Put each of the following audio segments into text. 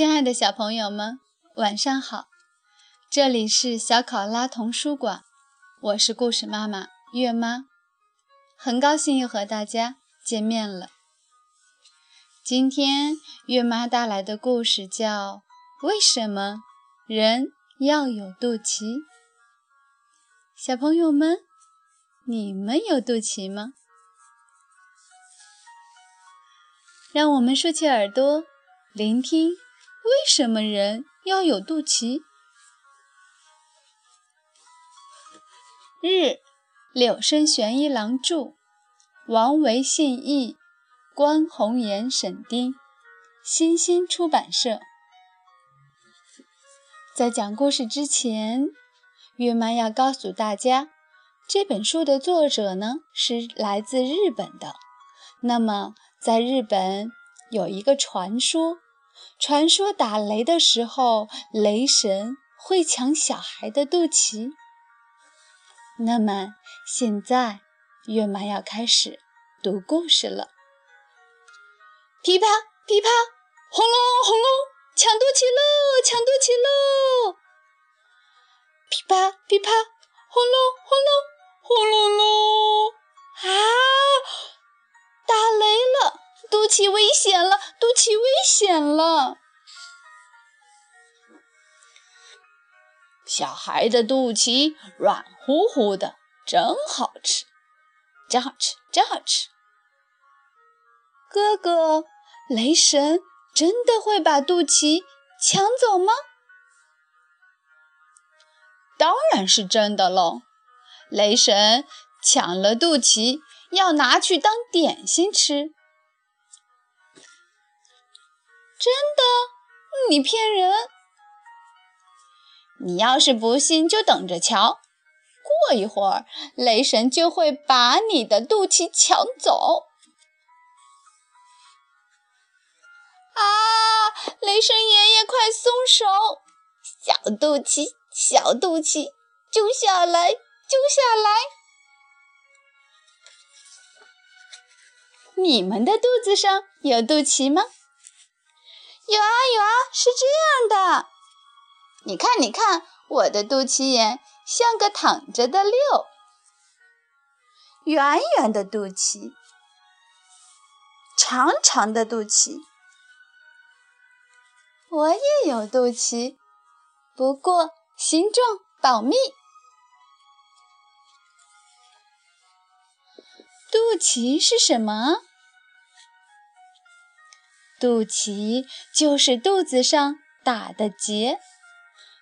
亲爱的小朋友们，晚上好！这里是小考拉童书馆，我是故事妈妈月妈，很高兴又和大家见面了。今天月妈带来的故事叫《为什么人要有肚脐》。小朋友们，你们有肚脐吗？让我们竖起耳朵，聆听。为什么人要有肚脐？日，柳生玄一郎著，王维信译，关宏言审丁，新星出版社。在讲故事之前，月妈要告诉大家，这本书的作者呢是来自日本的。那么，在日本有一个传说。传说打雷的时候，雷神会抢小孩的肚脐。那么现在，月妈要开始读故事了。噼啪噼啪，轰隆轰隆，抢肚脐喽！抢肚脐喽！噼啪噼啪，轰隆轰隆，轰隆隆！啊！打雷了肚脐危险了！肚脐危险了！小孩的肚脐软乎乎的，真好吃，真好吃，真好吃。哥哥，雷神真的会把肚脐抢走吗？当然是真的喽！雷神抢了肚脐，要拿去当点心吃。你骗人！你要是不信，就等着瞧。过一会儿，雷神就会把你的肚脐抢走。啊！雷神爷爷，快松手！小肚脐，小肚脐，揪下来，揪下来！你们的肚子上有肚脐吗？有啊有啊，是这样的。你看你看，我的肚脐眼像个躺着的六，圆圆的肚脐，长长的肚脐。我也有肚脐，不过形状保密。肚脐是什么？肚脐就是肚子上打的结，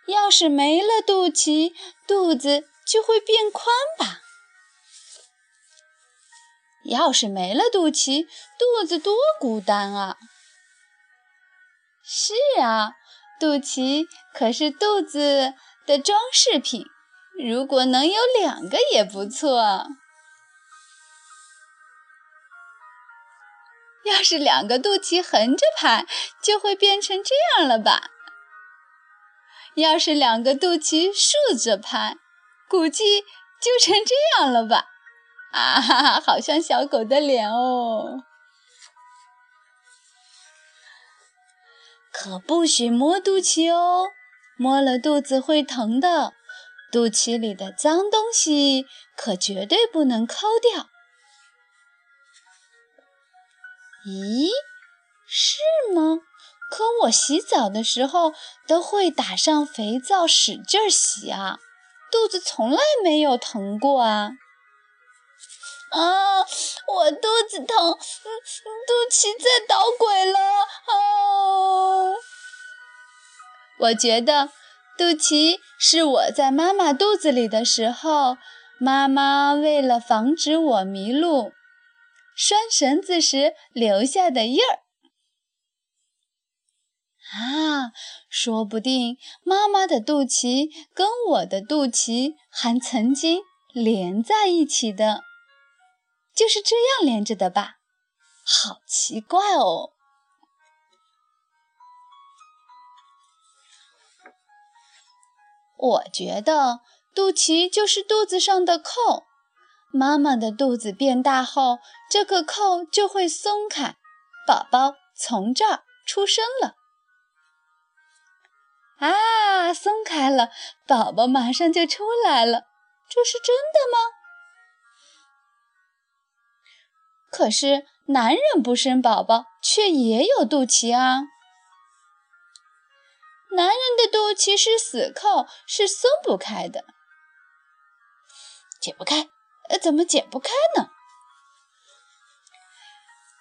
要是没了肚脐，肚子就会变宽吧？要是没了肚脐，肚子多孤单啊！是啊，肚脐可是肚子的装饰品，如果能有两个也不错。要是两个肚脐横着排，就会变成这样了吧？要是两个肚脐竖着排，估计就成这样了吧？啊哈哈，好像小狗的脸哦！可不许摸肚脐哦，摸了肚子会疼的。肚脐里的脏东西可绝对不能抠掉。咦，是吗？可我洗澡的时候都会打上肥皂，使劲洗啊，肚子从来没有疼过啊！啊，我肚子疼，肚脐在捣鬼了！啊，我觉得肚脐是我在妈妈肚子里的时候，妈妈为了防止我迷路。拴绳子时留下的印儿啊，说不定妈妈的肚脐跟我的肚脐还曾经连在一起的，就是这样连着的吧？好奇怪哦！我觉得肚脐就是肚子上的扣。妈妈的肚子变大后，这个扣就会松开，宝宝从这儿出生了。啊，松开了，宝宝马上就出来了。这是真的吗？可是男人不生宝宝，却也有肚脐啊。男人的肚脐是死扣，是松不开的，解不开。呃，怎么解不开呢？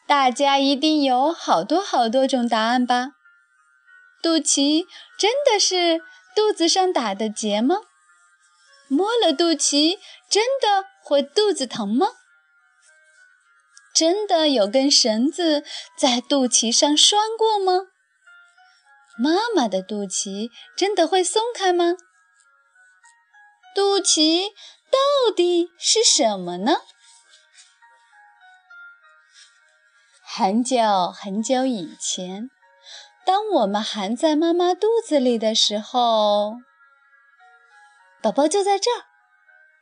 大家一定有好多好多种答案吧？肚脐真的是肚子上打的结吗？摸了肚脐，真的会肚子疼吗？真的有根绳子在肚脐上拴过吗？妈妈的肚脐真的会松开吗？肚脐到底是什么呢？很久很久以前，当我们还在妈妈肚子里的时候，宝宝就在这儿，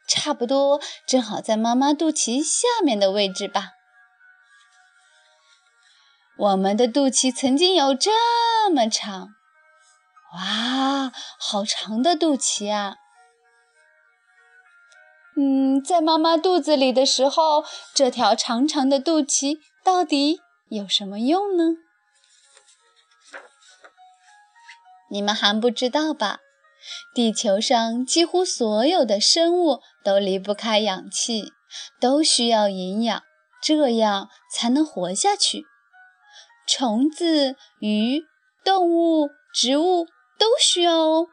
差不多正好在妈妈肚脐下面的位置吧。我们的肚脐曾经有这么长，哇，好长的肚脐啊！嗯，在妈妈肚子里的时候，这条长长的肚脐到底有什么用呢？你们还不知道吧？地球上几乎所有的生物都离不开氧气，都需要营养，这样才能活下去。虫子、鱼、动物、植物都需要哦。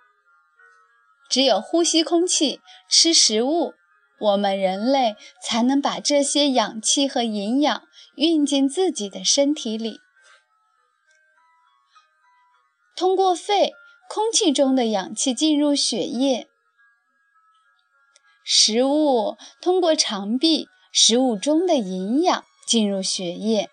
只有呼吸空气、吃食物，我们人类才能把这些氧气和营养运进自己的身体里。通过肺，空气中的氧气进入血液；食物通过肠壁，食物中的营养进入血液。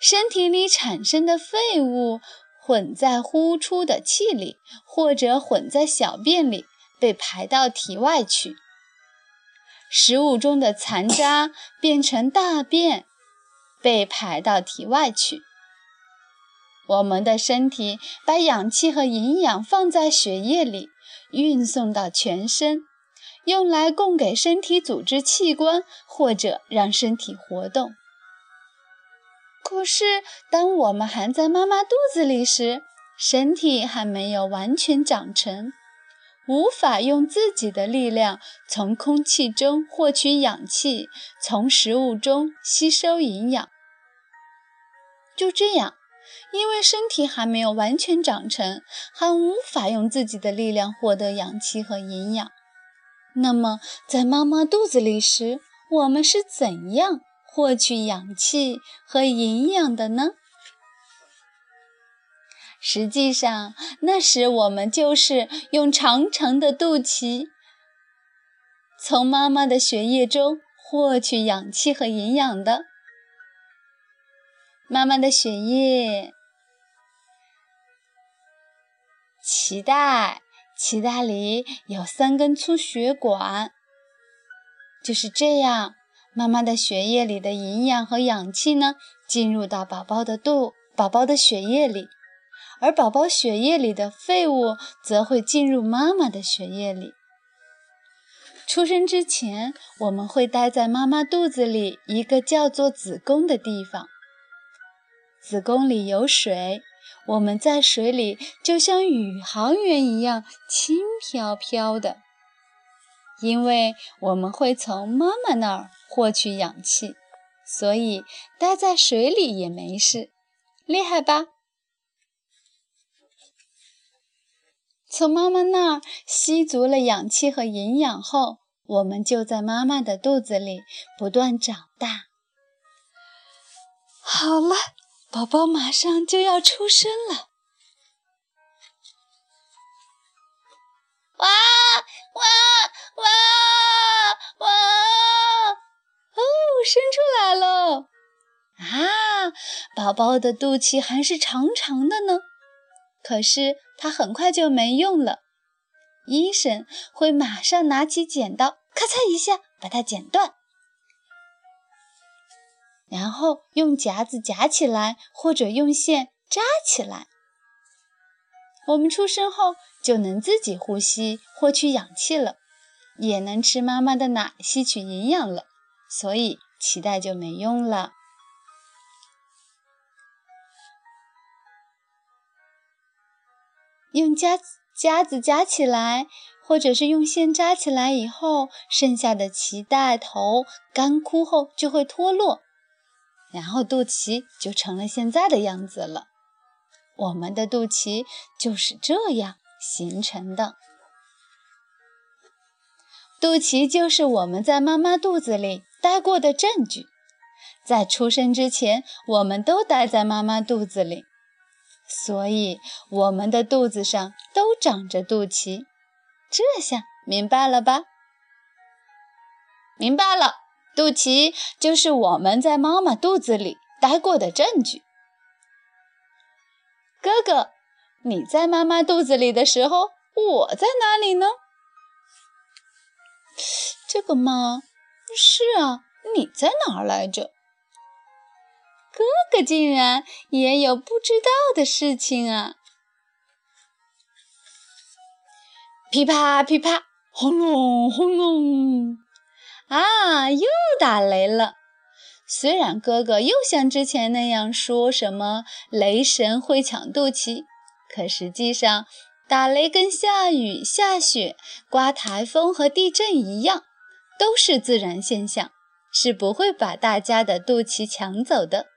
身体里产生的废物混在呼出的气里，或者混在小便里，被排到体外去。食物中的残渣 变成大便，被排到体外去。我们的身体把氧气和营养放在血液里，运送到全身，用来供给身体组织器官，或者让身体活动。可是，当我们还在妈妈肚子里时，身体还没有完全长成，无法用自己的力量从空气中获取氧气，从食物中吸收营养。就这样，因为身体还没有完全长成，还无法用自己的力量获得氧气和营养。那么，在妈妈肚子里时，我们是怎样？获取氧气和营养的呢？实际上，那时我们就是用长长的肚脐，从妈妈的血液中获取氧气和营养的。妈妈的血液，脐带，脐带里有三根粗血管，就是这样。妈妈的血液里的营养和氧气呢，进入到宝宝的肚、宝宝的血液里，而宝宝血液里的废物则会进入妈妈的血液里。出生之前，我们会待在妈妈肚子里一个叫做子宫的地方。子宫里有水，我们在水里就像宇航员一样轻飘飘的，因为我们会从妈妈那儿。获取氧气，所以待在水里也没事，厉害吧？从妈妈那儿吸足了氧气和营养后，我们就在妈妈的肚子里不断长大。好了，宝宝马上就要出生了！哇哇哇哇！哦生出来了啊！宝宝的肚脐还是长长的呢，可是它很快就没用了。医生会马上拿起剪刀，咔嚓一下把它剪断，然后用夹子夹起来，或者用线扎起来。我们出生后就能自己呼吸，获取氧气了，也能吃妈妈的奶，吸取营养了，所以脐带就没用了。用夹夹子夹起来，或者是用线扎起来以后，剩下的脐带头干枯后就会脱落，然后肚脐就成了现在的样子了。我们的肚脐就是这样形成的。肚脐就是我们在妈妈肚子里待过的证据，在出生之前，我们都待在妈妈肚子里。所以，我们的肚子上都长着肚脐，这下明白了吧？明白了，肚脐就是我们在妈妈肚子里待过的证据。哥哥，你在妈妈肚子里的时候，我在哪里呢？这个嘛，是啊，你在哪儿来着？哥哥竟然也有不知道的事情啊！噼啪噼啪，轰隆轰隆，啊，又打雷了。虽然哥哥又像之前那样说什么雷神会抢肚脐，可实际上打雷跟下雨、下雪、刮台风和地震一样，都是自然现象，是不会把大家的肚脐抢走的。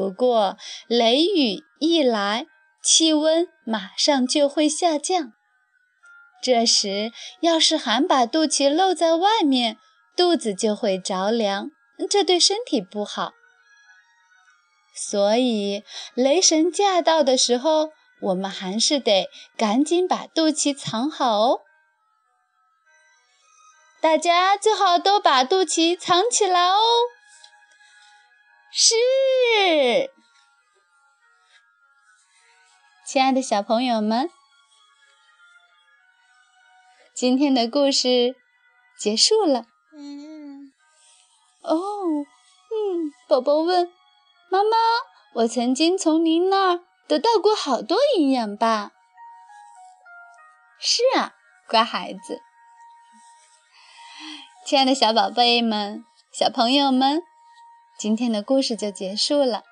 不过，雷雨一来，气温马上就会下降。这时，要是还把肚脐露在外面，肚子就会着凉，这对身体不好。所以，雷神驾到的时候，我们还是得赶紧把肚脐藏好哦。大家最好都把肚脐藏起来哦。是，亲爱的小朋友们，今天的故事结束了。嗯，哦，嗯，宝宝问妈妈：“我曾经从您那儿得到过好多营养吧？”是啊，乖孩子。亲爱的小宝贝们，小朋友们。今天的故事就结束了，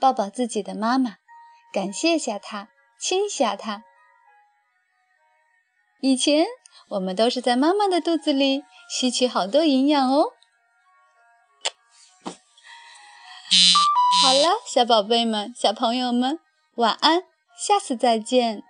抱抱自己的妈妈，感谢下她，亲下她。以前我们都是在妈妈的肚子里吸取好多营养哦。好了，小宝贝们、小朋友们，晚安，下次再见。